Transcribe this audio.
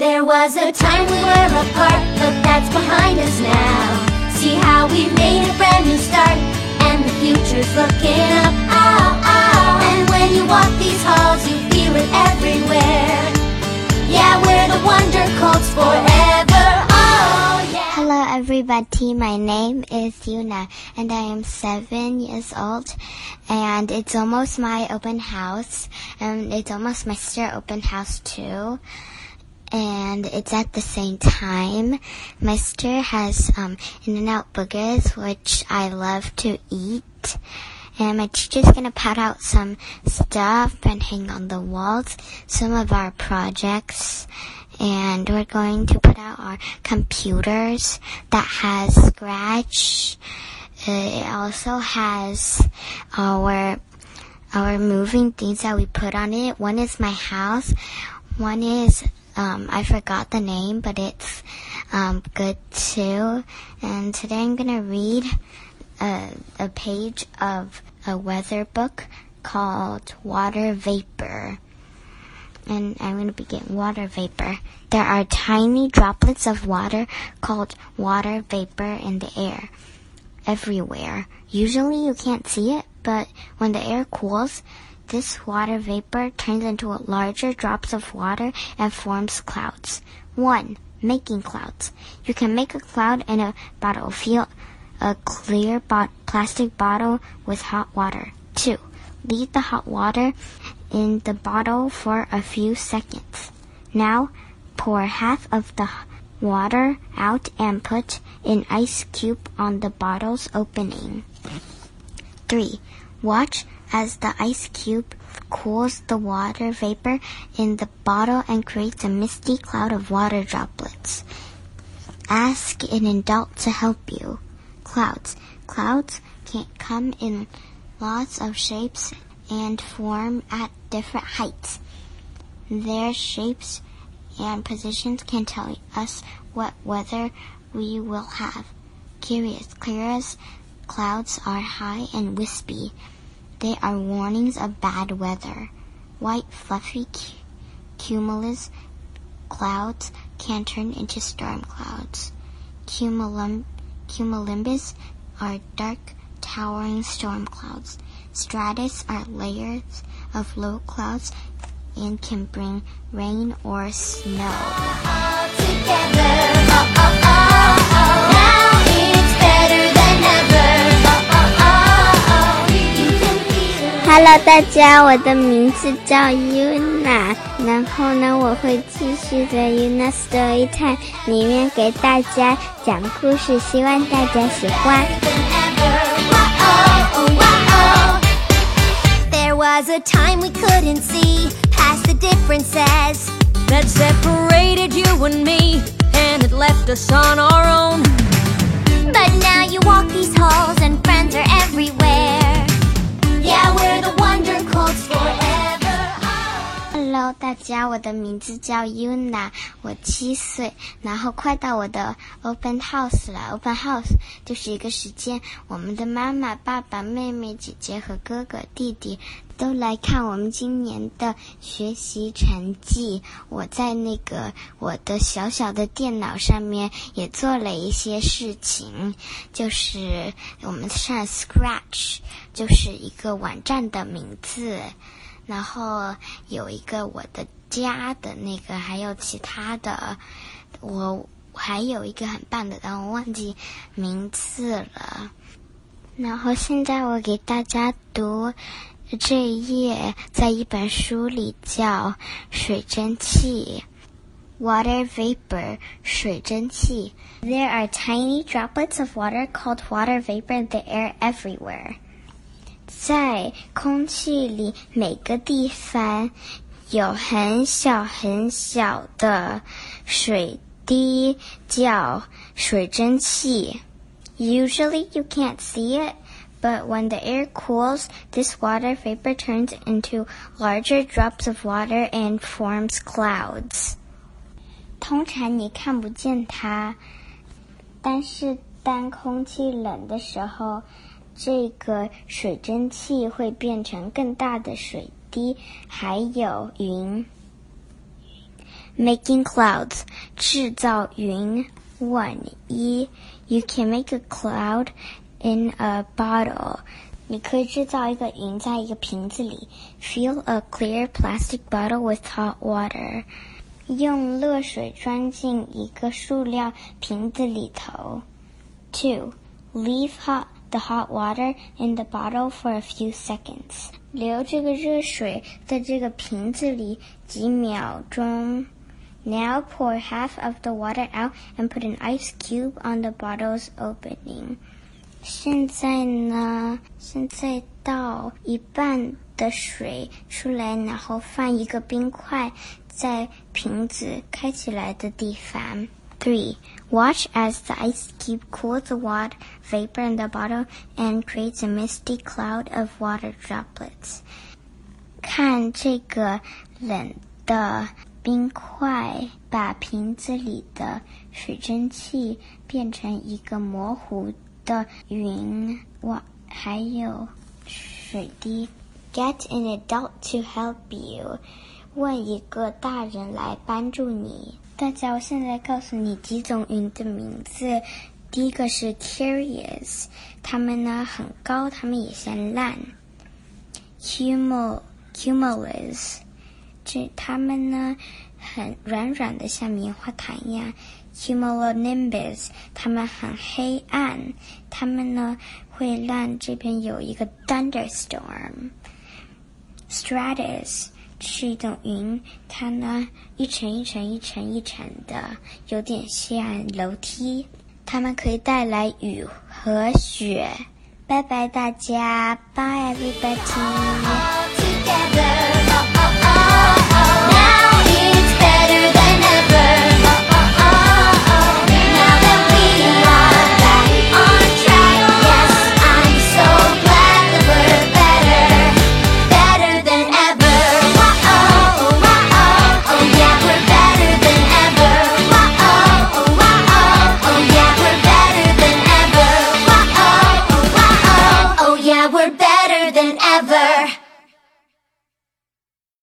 There was a time we were apart, but that's behind us now. See how we made a brand new start, and the future's looking up. Oh, oh. And when you walk these halls, you feel it everywhere. Yeah, we're the Wonder Colts forever. Oh, yeah. Hello, everybody. My name is Yuna, and I am seven years old. And it's almost my open house, and it's almost my sister open house too. And it's at the same time. My sister has um, In-N-Out boogers, which I love to eat. And my teacher's gonna put out some stuff and hang on the walls, some of our projects and we're going to put out our computers that has scratch. It also has our our moving things that we put on it. One is my house. One is um, I forgot the name, but it's um, good too. And today I'm gonna read a, a page of a weather book called Water Vapor and I'm going to begin water vapor. There are tiny droplets of water called water vapor in the air everywhere. Usually you can't see it, but when the air cools, this water vapor turns into larger drops of water and forms clouds. 1. Making clouds. You can make a cloud in a bottle. Fill a clear plastic bottle with hot water. 2. Leave the hot water in the bottle for a few seconds. Now, pour half of the water out and put an ice cube on the bottle's opening. 3. Watch as the ice cube cools the water vapor in the bottle and creates a misty cloud of water droplets. Ask an adult to help you. Clouds. Clouds can come in lots of shapes and form at different heights. Their shapes and positions can tell us what weather we will have. Curious, clearest clouds are high and wispy. They are warnings of bad weather. White, fluffy cumulus clouds can turn into storm clouds. Cumulum, are dark, towering storm clouds. Stratus are layers of low clouds and can bring rain or snow. All together. Oh, oh, oh. feel it. Hello，大家，我的名字叫 Yuna，然后呢，我会继续在 Yuna Story Time 里面给大家讲故事，希望大家喜欢。 There was a time we couldn't see past the differences. that separated you and me, and it left us on our own. But now you walk these halls and friends are everywhere. 大家，我的名字叫 Yuna，我七岁，然后快到我的 open house 了。open house 就是一个时间，我们的妈妈、爸爸、妹妹、姐姐和哥哥、弟弟都来看我们今年的学习成绩。我在那个我的小小的电脑上面也做了一些事情，就是我们上 Scratch，就是一个网站的名字。然后有一个我的家的那个，还有其他的，我还有一个很棒的，但我忘记名字了。然后现在我给大家读这一页，在一本书里叫水蒸气。Water vapor, 水蒸气. There are tiny droplets of water called water vapor in the air everywhere. 在空气里每个地方有很小很小的水滴，叫水蒸气。Usually you can't see it, but when the air cools, this water vapor turns into larger drops of water and forms clouds. 通常你看不见它，但是当空气冷的时候， 这个水蒸气会变成更大的水滴，还有云。 making clouds 制造云。One 一 You can make a cloud in a bottle. 你可以制造一个云在一个瓶子里。Fill a clear plastic bottle with hot water. 用热水装进一个塑料瓶子里头。Two, leave hot the hot water in the bottle for a few seconds. 留这个热水在这个瓶子里几秒钟。Now pour half of the water out and put an ice cube on the bottle's opening. 现在呢？现在倒一半的水出来，然后放一个冰块在瓶子开起来的地方。 Three. Watch as the ice cube cools the water vapor in the bottle and creates a misty cloud of water droplets. 看这个冷的冰块把瓶子里的水蒸气变成一个模糊。的云，哇，还有水滴。Get an adult to help you，问一个大人来帮助你。 大家，我现在告诉你几种云的名字。第一个是 curious，它们呢很高，它们也像烂。cumul cumulus，这它们呢很软软的，像棉花糖一样。Cumulonimbus，它们很黑暗，它们呢会让这边有一个 thunderstorm。Stratus 是一种云，它呢一层一层一层一层的，有点像楼梯。它们可以带来雨和雪。拜拜大家，Bye everybody。